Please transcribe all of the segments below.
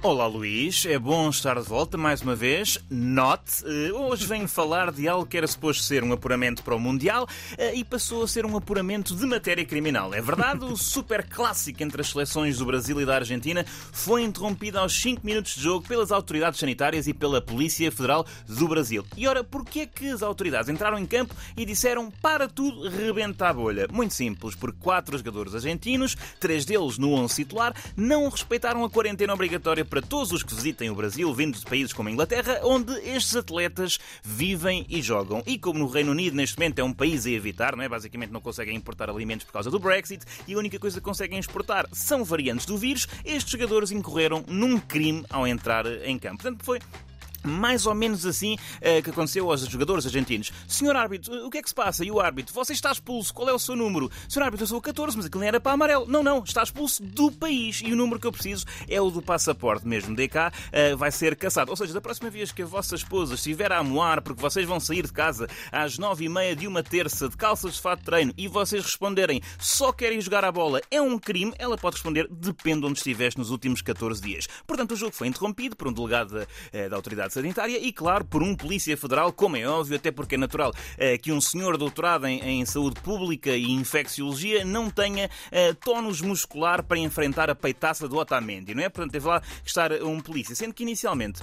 Olá Luís, é bom estar de volta mais uma vez. Note, eh, hoje venho falar de algo que era suposto ser um apuramento para o Mundial eh, e passou a ser um apuramento de matéria criminal. É verdade, o super clássico entre as seleções do Brasil e da Argentina foi interrompido aos 5 minutos de jogo pelas autoridades sanitárias e pela Polícia Federal do Brasil. E ora, porquê é que as autoridades entraram em campo e disseram para tudo, rebenta a bolha? Muito simples, porque quatro jogadores argentinos, três deles no 11 titular, não respeitaram a quarentena obrigatória para todos os que visitem o Brasil, vindo de países como a Inglaterra, onde estes atletas vivem e jogam. E como no Reino Unido, neste momento, é um país a evitar, não é? Basicamente não conseguem importar alimentos por causa do Brexit e a única coisa que conseguem exportar são variantes do vírus, estes jogadores incorreram num crime ao entrar em campo. Portanto, foi mais ou menos assim uh, que aconteceu aos jogadores argentinos. Senhor árbitro, o que é que se passa? E o árbitro, você está expulso, qual é o seu número? Senhor árbitro, eu sou o 14, mas aquilo não era para amarelo. Não, não, está expulso do país e o número que eu preciso é o do passaporte mesmo. DK uh, vai ser caçado. Ou seja, da próxima vez que a vossa esposa estiver a moar porque vocês vão sair de casa às nove e meia de uma terça de calças de fato de treino e vocês responderem só querem jogar a bola é um crime, ela pode responder depende de onde estiveste nos últimos 14 dias. Portanto, o jogo foi interrompido por um delegado uh, da autoridade sanitária e, claro, por um polícia federal, como é óbvio, até porque é natural uh, que um senhor doutorado em, em, saúde pública e infecciologia não tenha uh, tónus muscular para enfrentar a peitaça do Otamendi, não é? Portanto, teve lá que estar um polícia, sendo que inicialmente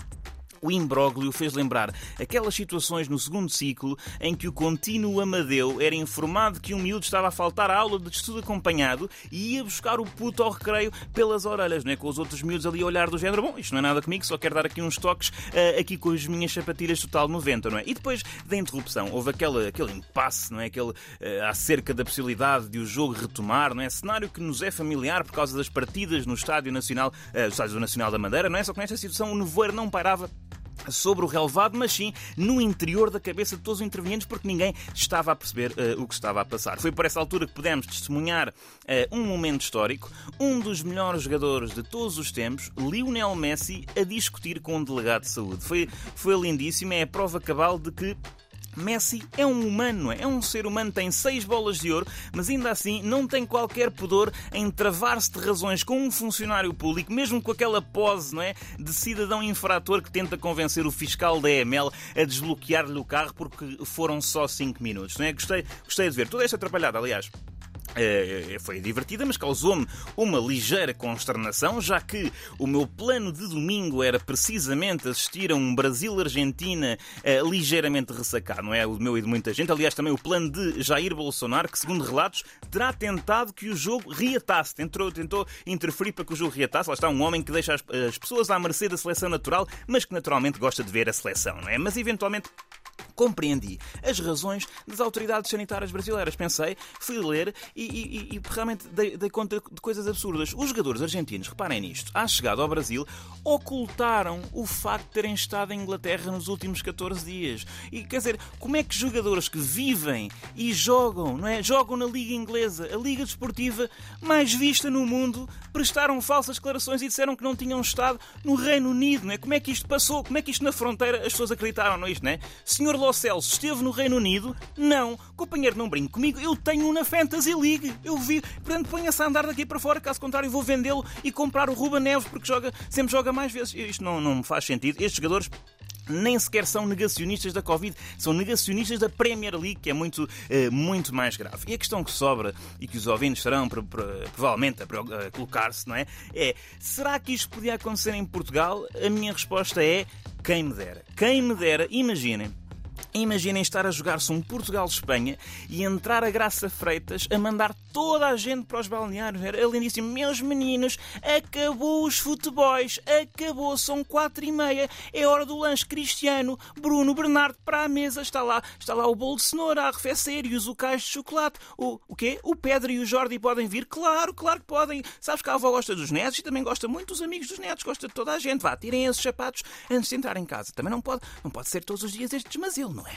o imbróglio fez lembrar aquelas situações no segundo ciclo em que o contínuo Amadeu era informado que um miúdo estava a faltar à aula de estudo acompanhado e ia buscar o puto ao recreio pelas orelhas, não é? com os outros miúdos ali a olhar do género, bom, isto não é nada comigo, só quero dar aqui uns toques uh, aqui com as minhas sapatilhas total 90, não é? E depois da interrupção, houve aquele, aquele impasse, não é? Aquele, uh, acerca da possibilidade de o jogo retomar, não é? Cenário que nos é familiar por causa das partidas no Estádio Nacional, uh, Estádio Nacional da Madeira, não é? Só que nesta situação o nevoeiro não pairava sobre o relevado, mas sim no interior da cabeça de todos os intervenientes, porque ninguém estava a perceber uh, o que estava a passar. Foi por essa altura que pudemos testemunhar uh, um momento histórico, um dos melhores jogadores de todos os tempos, Lionel Messi, a discutir com um delegado de saúde. Foi, foi lindíssimo, é a prova cabal de que Messi é um humano, é? um ser humano, tem seis bolas de ouro, mas ainda assim não tem qualquer pudor em travar-se de razões com um funcionário público, mesmo com aquela pose não é, de cidadão infrator que tenta convencer o fiscal da EML a desbloquear-lhe o carro porque foram só cinco minutos. Não é? gostei, gostei de ver toda esta atrapalhada, aliás. É, foi divertida, mas causou-me uma ligeira consternação, já que o meu plano de domingo era precisamente assistir a um Brasil-Argentina é, ligeiramente ressacado, não é? O meu e de muita gente. Aliás, também o plano de Jair Bolsonaro, que, segundo relatos, terá tentado que o jogo reatasse. Tentou, tentou interferir para que o jogo reatasse. Lá está um homem que deixa as, as pessoas à mercê da seleção natural, mas que naturalmente gosta de ver a seleção, não é? Mas eventualmente compreendi as razões das autoridades sanitárias brasileiras. Pensei, fui ler e, e, e realmente dei, dei, conta de coisas absurdas. Os jogadores argentinos, reparem nisto, à chegada ao Brasil, ocultaram o facto de terem estado em Inglaterra nos últimos 14 dias. E quer dizer, como é que jogadores que vivem e jogam, não é? Jogam na Liga Inglesa, a Liga Desportiva mais vista no mundo, prestaram falsas declarações e disseram que não tinham estado no Reino Unido, não é? Como é que isto passou? Como é que isto na fronteira as pessoas acreditaram nisto, não é? Senhor Lo Celso esteve no Reino Unido? Não. Companheiro, não brinque comigo. Eu tenho um na Fantasy League. Eu vi. Portanto, ponha-se a andar daqui para fora. Caso contrário, vou vendê-lo e comprar o Ruba Neves porque joga, sempre joga mais vezes. Isto não, não me faz sentido. Estes jogadores nem sequer são negacionistas da Covid, são negacionistas da Premier League, que é muito, eh, muito mais grave. E a questão que sobra e que os ouvintes estarão provavelmente a colocar-se, não é? É, será que isto podia acontecer em Portugal? A minha resposta é quem me dera. Quem me dera, imaginem Imaginem estar a jogar-se um Portugal-Espanha e entrar a Graça Freitas a mandar toda a gente para os balneários. Era lindíssimo. Meus meninos, acabou os futebols. Acabou, são quatro e meia. É hora do lanche cristiano. Bruno Bernardo para a mesa. Está lá, está lá o bolo de cenoura a arrefecer e os ucais de chocolate. O, o quê? O Pedro e o Jordi podem vir? Claro, claro que podem. Sabes que a avó gosta dos netos e também gosta muito dos amigos dos netos. Gosta de toda a gente. Vá, tirem esses sapatos antes de entrar em casa. Também não pode, não pode ser todos os dias estes, mas ele não é?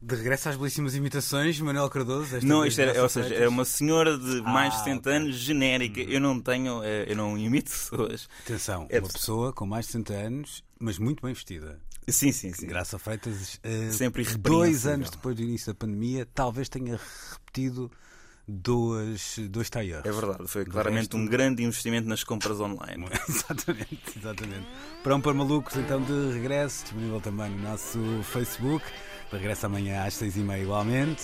De regresso às belíssimas imitações, Manuel Cardoso. esta Não, isto era, Graça ou seja, é uma senhora de mais de Ah, 70 ok. anos, genérica. Eu não tenho, eh, eu não imito pessoas. Atenção, É uma de- pessoa com mais de 60 anos, mas muito bem vestida. Sim, sim, sim. Graça Freitas, eh, Sempre dois anos depois do início da pandemia, talvez tenha repetido dois, dois tailleurs. É verdade, foi claramente resto- um grande investimento nas compras online. exatamente, exatamente. Para um para malucos, então de regresso, disponível também no nosso Facebook. De regresso amanhã às seis e meia igualmente.